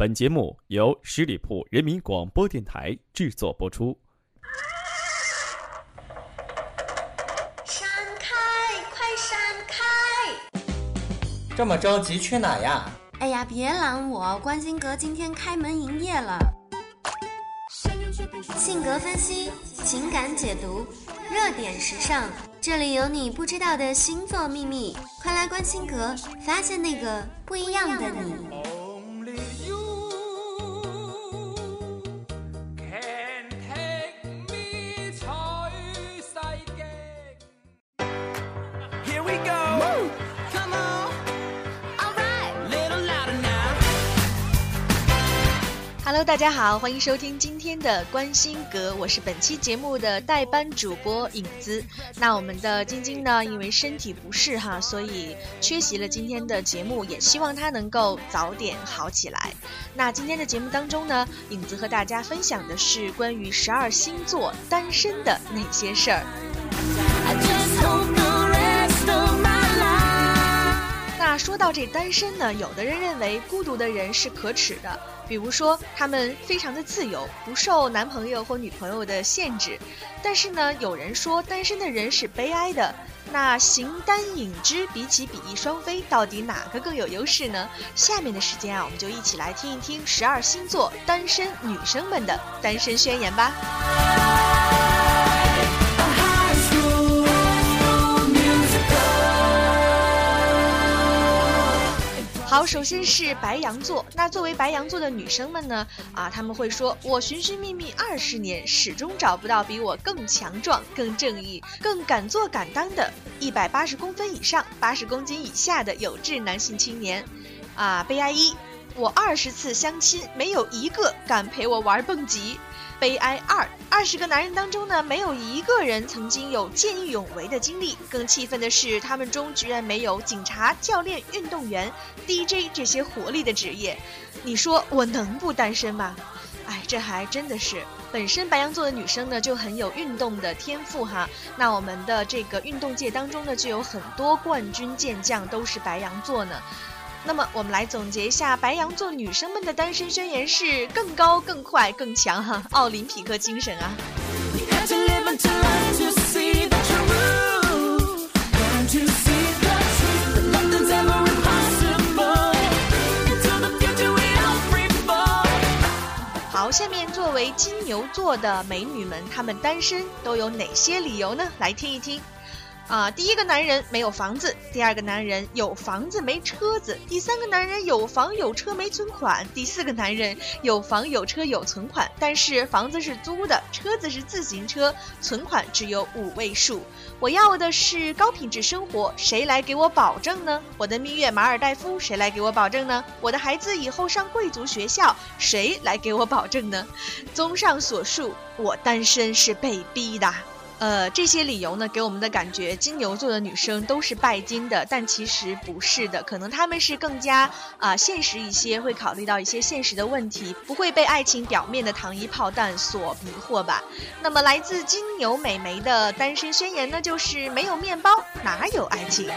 本节目由十里铺人民广播电台制作播出。闪开，快闪开！这么着急去哪呀？哎呀，别拦我！关心阁今天开门营业了。性格分析，情感解读，热点时尚，这里有你不知道的星座秘密。快来关心阁，发现那个不一样的你。大家好，欢迎收听今天的关心阁，我是本期节目的代班主播影子。那我们的晶晶呢，因为身体不适哈，所以缺席了今天的节目，也希望她能够早点好起来。那今天的节目当中呢，影子和大家分享的是关于十二星座单身的那些事儿。说到这单身呢，有的人认为孤独的人是可耻的，比如说他们非常的自由，不受男朋友或女朋友的限制。但是呢，有人说单身的人是悲哀的。那形单影只比起比翼双飞，到底哪个更有优势呢？下面的时间啊，我们就一起来听一听十二星座单身女生们的单身宣言吧。好，首先是白羊座。那作为白羊座的女生们呢？啊，他们会说：“我寻寻觅觅二十年，始终找不到比我更强壮、更正义、更敢做敢当的一百八十公分以上、八十公斤以下的有志男性青年。”啊，悲哀一，我二十次相亲，没有一个敢陪我玩蹦极。悲哀二，二十个男人当中呢，没有一个人曾经有见义勇为的经历。更气愤的是，他们中居然没有警察、教练、运动员、DJ 这些活力的职业。你说我能不单身吗？哎，这还真的是。本身白羊座的女生呢，就很有运动的天赋哈。那我们的这个运动界当中呢，就有很多冠军健将都是白羊座呢。那么我们来总结一下，白羊座女生们的单身宣言是更高、更快、更强哈，奥林匹克精神啊！好，下面作为金牛座的美女们，她们单身都有哪些理由呢？来听一听。啊，第一个男人没有房子，第二个男人有房子没车子，第三个男人有房有车没存款，第四个男人有房有车有存款，但是房子是租的，车子是自行车，存款只有五位数。我要的是高品质生活，谁来给我保证呢？我的蜜月马尔代夫，谁来给我保证呢？我的孩子以后上贵族学校，谁来给我保证呢？综上所述，我单身是被逼的。呃，这些理由呢，给我们的感觉，金牛座的女生都是拜金的，但其实不是的，可能他们是更加啊现实一些，会考虑到一些现实的问题，不会被爱情表面的糖衣炮弹所迷惑吧。那么，来自金牛美眉的单身宣言呢，就是没有面包哪有爱情。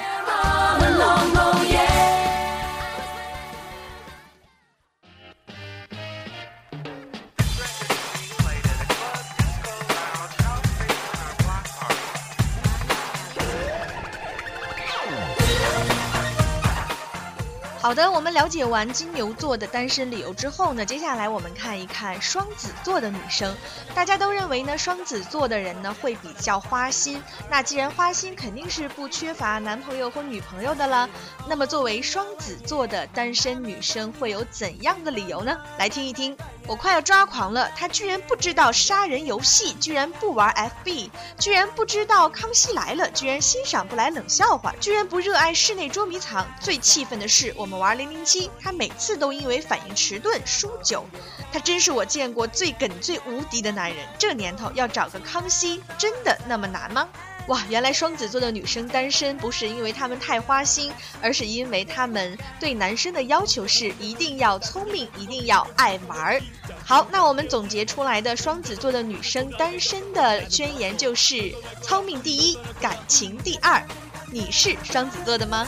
好的，我们了解完金牛座的单身理由之后呢，接下来我们看一看双子座的女生。大家都认为呢，双子座的人呢会比较花心。那既然花心，肯定是不缺乏男朋友或女朋友的了。那么作为双子座的单身女生，会有怎样的理由呢？来听一听。我快要抓狂了，他居然不知道杀人游戏，居然不玩 FB，居然不知道康熙来了，居然欣赏不来冷笑话，居然不热爱室内捉迷藏。最气愤的是，我们玩零零七，他每次都因为反应迟钝输九。他真是我见过最耿最无敌的男人。这年头要找个康熙，真的那么难吗？哇，原来双子座的女生单身不是因为她们太花心，而是因为她们对男生的要求是一定要聪明，一定要爱玩儿。好，那我们总结出来的双子座的女生单身的宣言就是：聪明第一，感情第二。你是双子座的吗？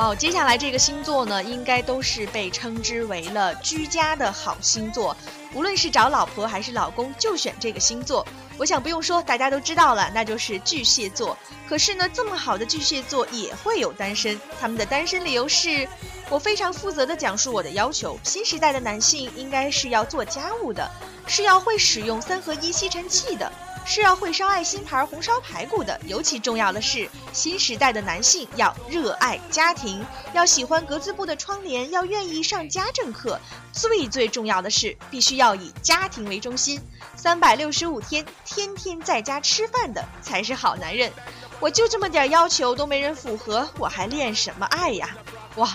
好，接下来这个星座呢，应该都是被称之为了居家的好星座。无论是找老婆还是老公，就选这个星座。我想不用说，大家都知道了，那就是巨蟹座。可是呢，这么好的巨蟹座也会有单身，他们的单身理由是：我非常负责的讲述我的要求。新时代的男性应该是要做家务的，是要会使用三合一吸尘器的。是要会烧爱心牌红烧排骨的，尤其重要的是，新时代的男性要热爱家庭，要喜欢格子布的窗帘，要愿意上家政课。最最重要的是，必须要以家庭为中心，三百六十五天天天在家吃饭的才是好男人。我就这么点要求都没人符合，我还恋什么爱呀？哇，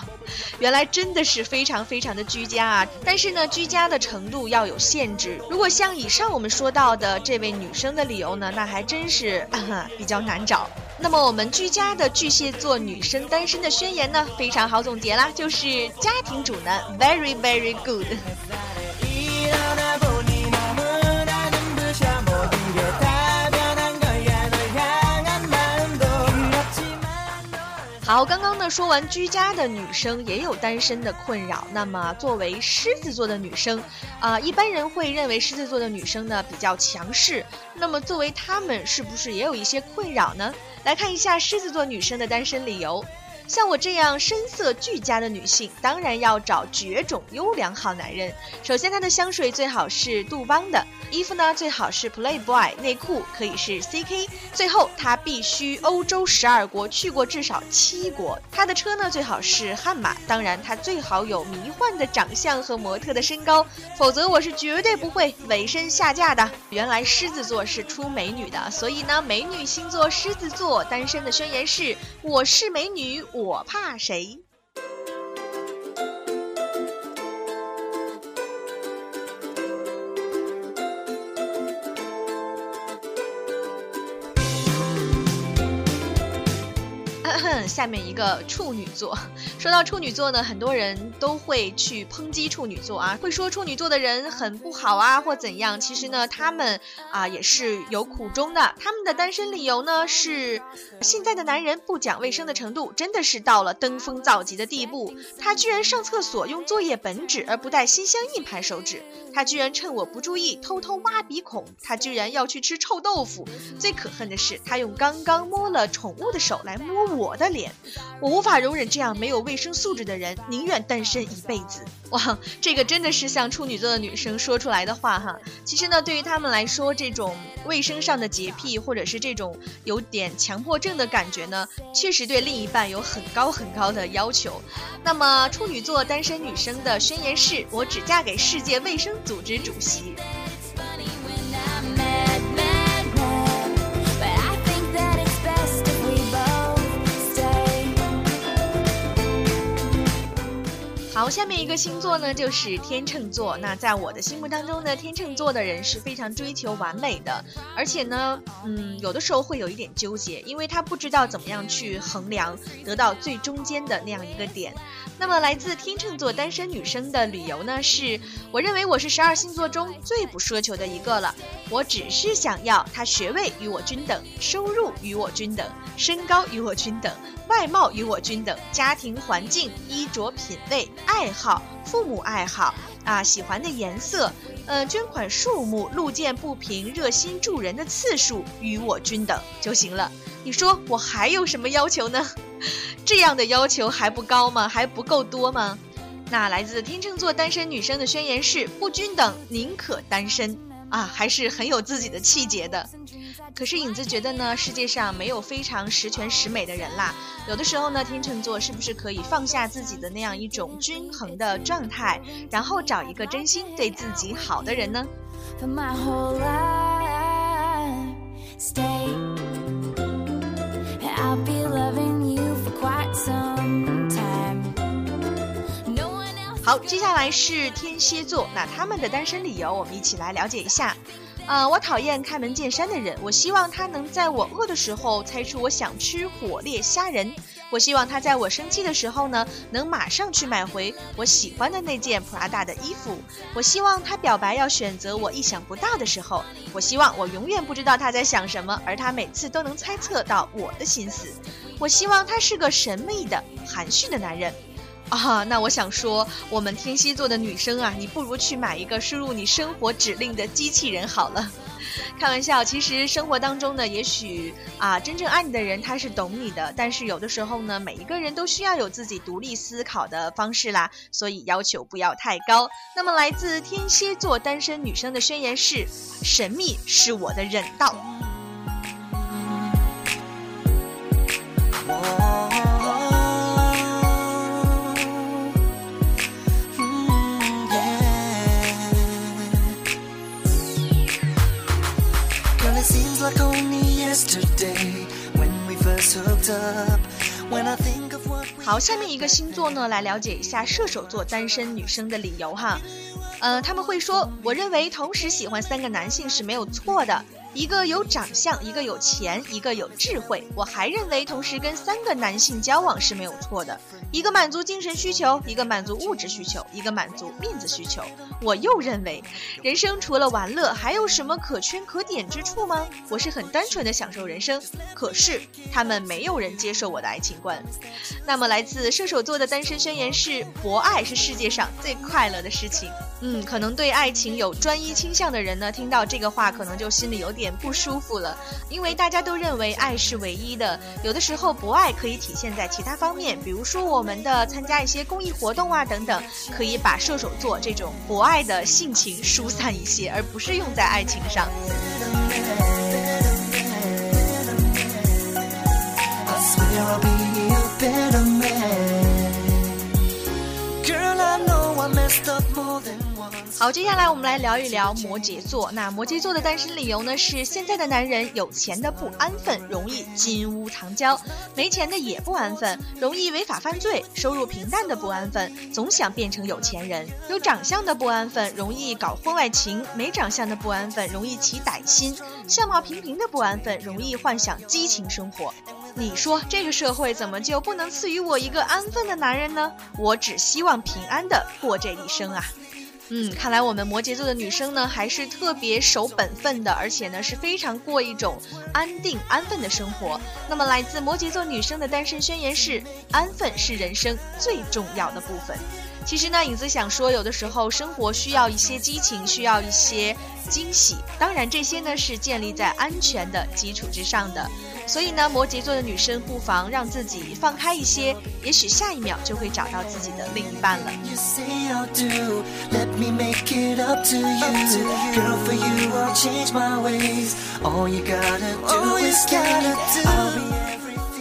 原来真的是非常非常的居家啊！但是呢，居家的程度要有限制。如果像以上我们说到的这位女生的理由呢，那还真是比较难找。那么我们居家的巨蟹座女生单身的宣言呢，非常好总结啦，就是家庭主男，very very good。好，刚刚说完居家的女生也有单身的困扰。那么作为狮子座的女生，啊，一般人会认为狮子座的女生呢比较强势。那么作为她们，是不是也有一些困扰呢？来看一下狮子座女生的单身理由。像我这样深色俱佳的女性，当然要找绝种优良好男人。首先，她的香水最好是杜邦的，衣服呢最好是 Playboy，内裤可以是 CK。最后，她必须欧洲十二国去过至少七国。她的车呢最好是悍马，当然她最好有迷幻的长相和模特的身高，否则我是绝对不会委身下嫁的。原来狮子座是出美女的，所以呢，美女星座狮子座单身的宣言是：我是美女。我怕谁？下面一个处女座，说到处女座呢，很多人都会去抨击处女座啊，会说处女座的人很不好啊，或怎样。其实呢，他们啊也是有苦衷的。他们的单身理由呢是，现在的男人不讲卫生的程度真的是到了登峰造极的地步。他居然上厕所用作业本纸而不带心相印拍手指，他居然趁我不注意偷偷挖鼻孔，他居然要去吃臭豆腐。最可恨的是，他用刚刚摸了宠物的手来摸我的。脸，我无法容忍这样没有卫生素质的人，宁愿单身一辈子。哇，这个真的是像处女座的女生说出来的话哈。其实呢，对于他们来说，这种卫生上的洁癖，或者是这种有点强迫症的感觉呢，确实对另一半有很高很高的要求。那么，处女座单身女生的宣言是：我只嫁给世界卫生组织主席。好，下面一个星座呢，就是天秤座。那在我的心目当中呢，天秤座的人是非常追求完美的，而且呢，嗯，有的时候会有一点纠结，因为他不知道怎么样去衡量，得到最中间的那样一个点。那么，来自天秤座单身女生的理由呢，是我认为我是十二星座中最不奢求的一个了。我只是想要他学位与我均等，收入与我均等，身高与我均等，外貌与我均等，家庭环境、衣着品味、爱好、父母爱好啊，喜欢的颜色，呃，捐款数目、路见不平热心助人的次数与我均等就行了。你说我还有什么要求呢？这样的要求还不高吗？还不够多吗？那来自天秤座单身女生的宣言是：不均等，宁可单身啊，还是很有自己的气节的。可是影子觉得呢，世界上没有非常十全十美的人啦。有的时候呢，天秤座是不是可以放下自己的那样一种均衡的状态，然后找一个真心对自己好的人呢？好，接下来是天蝎座，那他们的单身理由，我们一起来了解一下。啊，我讨厌开门见山的人，我希望他能在我饿的时候猜出我想吃火烈虾仁。我希望他在我生气的时候呢，能马上去买回我喜欢的那件普拉达的衣服。我希望他表白要选择我意想不到的时候。我希望我永远不知道他在想什么，而他每次都能猜测到我的心思。我希望他是个神秘的、含蓄的男人。啊，那我想说，我们天蝎座的女生啊，你不如去买一个输入你生活指令的机器人好了。开玩笑，其实生活当中呢，也许啊，真正爱你的人他是懂你的，但是有的时候呢，每一个人都需要有自己独立思考的方式啦，所以要求不要太高。那么来自天蝎座单身女生的宣言是：神秘是我的忍道。好，下面一个星座呢，来了解一下射手座单身女生的理由哈。呃，他们会说，我认为同时喜欢三个男性是没有错的。一个有长相，一个有钱，一个有智慧。我还认为，同时跟三个男性交往是没有错的。一个满足精神需求，一个满足物质需求，一个满足面子需求。我又认为，人生除了玩乐，还有什么可圈可点之处吗？我是很单纯的享受人生。可是，他们没有人接受我的爱情观。那么，来自射手座的单身宣言是：博爱是世界上最快乐的事情。嗯，可能对爱情有专一倾向的人呢，听到这个话，可能就心里有点不舒服了，因为大家都认为爱是唯一的。有的时候，博爱可以体现在其他方面，比如说我们的参加一些公益活动啊等等，可以把射手座这种博爱的性情疏散一些，而不是用在爱情上。好，接下来我们来聊一聊摩羯座。那摩羯座的单身理由呢？是现在的男人有钱的不安分，容易金屋藏娇；没钱的也不安分，容易违法犯罪；收入平淡的不安分，总想变成有钱人；有长相的不安分，容易搞婚外情；没长相的不安分，容易起歹心；相貌平平的不安分，容易幻想激情生活。你说这个社会怎么就不能赐予我一个安分的男人呢？我只希望平安的过这一生啊。嗯，看来我们摩羯座的女生呢，还是特别守本分的，而且呢是非常过一种安定安分的生活。那么，来自摩羯座女生的单身宣言是：安分是人生最重要的部分。其实呢，影子想说，有的时候生活需要一些激情，需要一些惊喜，当然这些呢是建立在安全的基础之上的。所以呢，摩羯座的女生不妨让自己放开一些，也许下一秒就会找到自己的另一半了。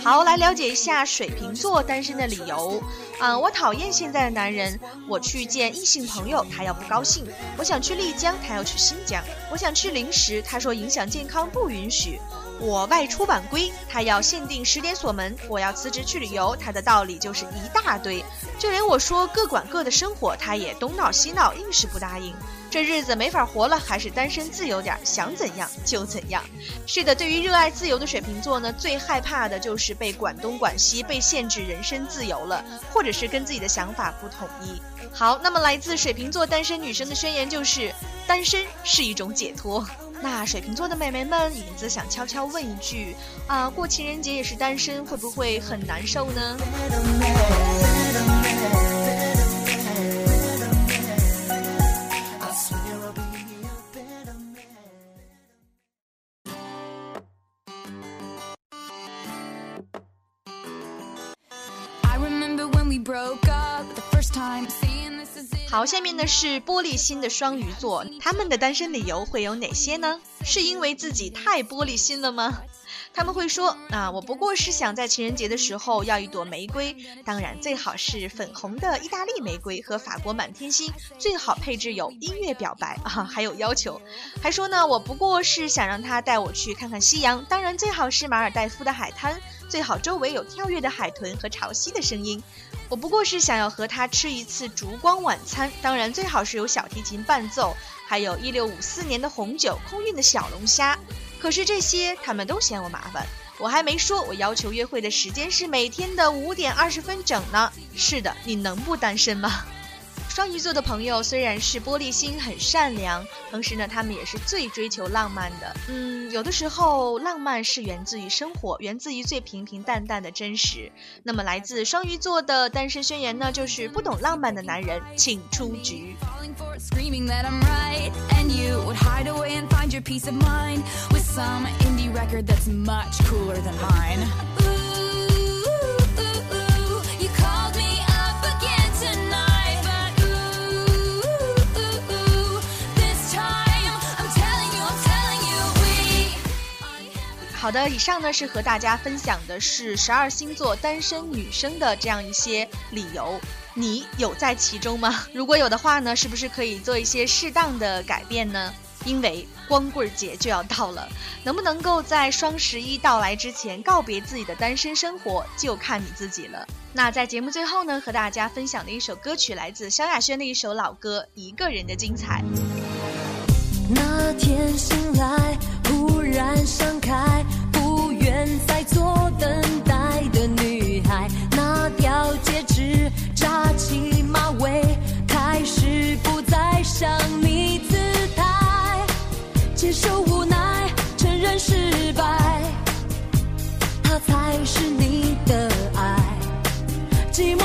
好，来了解一下水瓶座单身的理由。啊，我讨厌现在的男人。我去见异性朋友，他要不高兴；我想去丽江，他要去新疆；我想吃零食，他说影响健康，不允许。我外出晚归，他要限定十点锁门；我要辞职去旅游，他的道理就是一大堆。就连我说各管各的生活，他也东闹西闹，硬是不答应。这日子没法活了，还是单身自由点，想怎样就怎样。是的，对于热爱自由的水瓶座呢，最害怕的就是被管东管西，被限制人身自由了，或者是跟自己的想法不统一。好，那么来自水瓶座单身女生的宣言就是：单身是一种解脱。那水瓶座的美眉们，影子想悄悄问一句啊，过情人节也是单身，会不会很难受呢？好，下面呢是玻璃心的双鱼座，他们的单身理由会有哪些呢？是因为自己太玻璃心了吗？他们会说啊，我不过是想在情人节的时候要一朵玫瑰，当然最好是粉红的意大利玫瑰和法国满天星，最好配置有音乐表白啊，还有要求，还说呢，我不过是想让他带我去看看夕阳，当然最好是马尔代夫的海滩，最好周围有跳跃的海豚和潮汐的声音。我不过是想要和他吃一次烛光晚餐，当然最好是有小提琴伴奏，还有一六五四年的红酒、空运的小龙虾。可是这些他们都嫌我麻烦，我还没说，我要求约会的时间是每天的五点二十分整呢。是的，你能不单身吗？双鱼座的朋友虽然是玻璃心、很善良，同时呢，他们也是最追求浪漫的。嗯，有的时候浪漫是源自于生活，源自于最平平淡淡的真实。那么，来自双鱼座的单身宣言呢，就是不懂浪漫的男人，请出局。Piece of mind with some indie record that's much cooler than mine 好的，以上呢是和大家分享的是十二星座单身女生的这样一些理由，你有在其中吗？如果有的话呢，是不是可以做一些适当的改变呢？因为光棍节就要到了，能不能够在双十一到来之前告别自己的单身生活，就看你自己了。那在节目最后呢，和大家分享的一首歌曲来自萧亚轩的一首老歌《一个人的精彩》。那天醒来，忽然想开。不愿再做才是你的爱，寂寞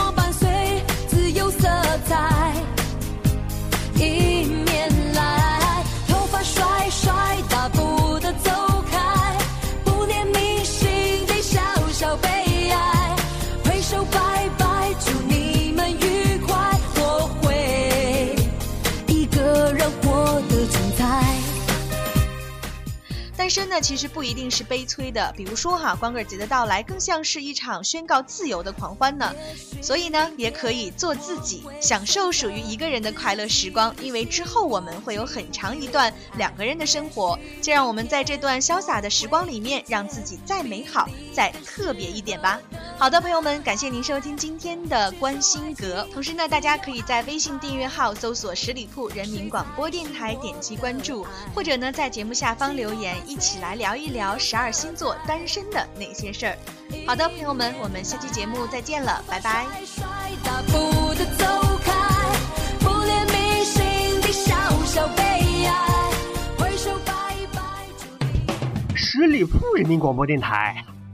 那，其实不一定是悲催的。比如说哈，光棍节的到来更像是一场宣告自由的狂欢呢。所以呢，也可以做自己，享受属于一个人的快乐时光。因为之后我们会有很长一段两个人的生活，就让我们在这段潇洒的时光里面，让自己再美好、再特别一点吧。好的，朋友们，感谢您收听今天的观星阁。同时呢，大家可以在微信订阅号搜索十里铺人民广播电台，点击关注，或者呢，在节目下方留言一。起来聊一聊十二星座单身的那些事儿。好的，朋友们，我们下期节目再见了，拜拜。十里铺人民广播电台。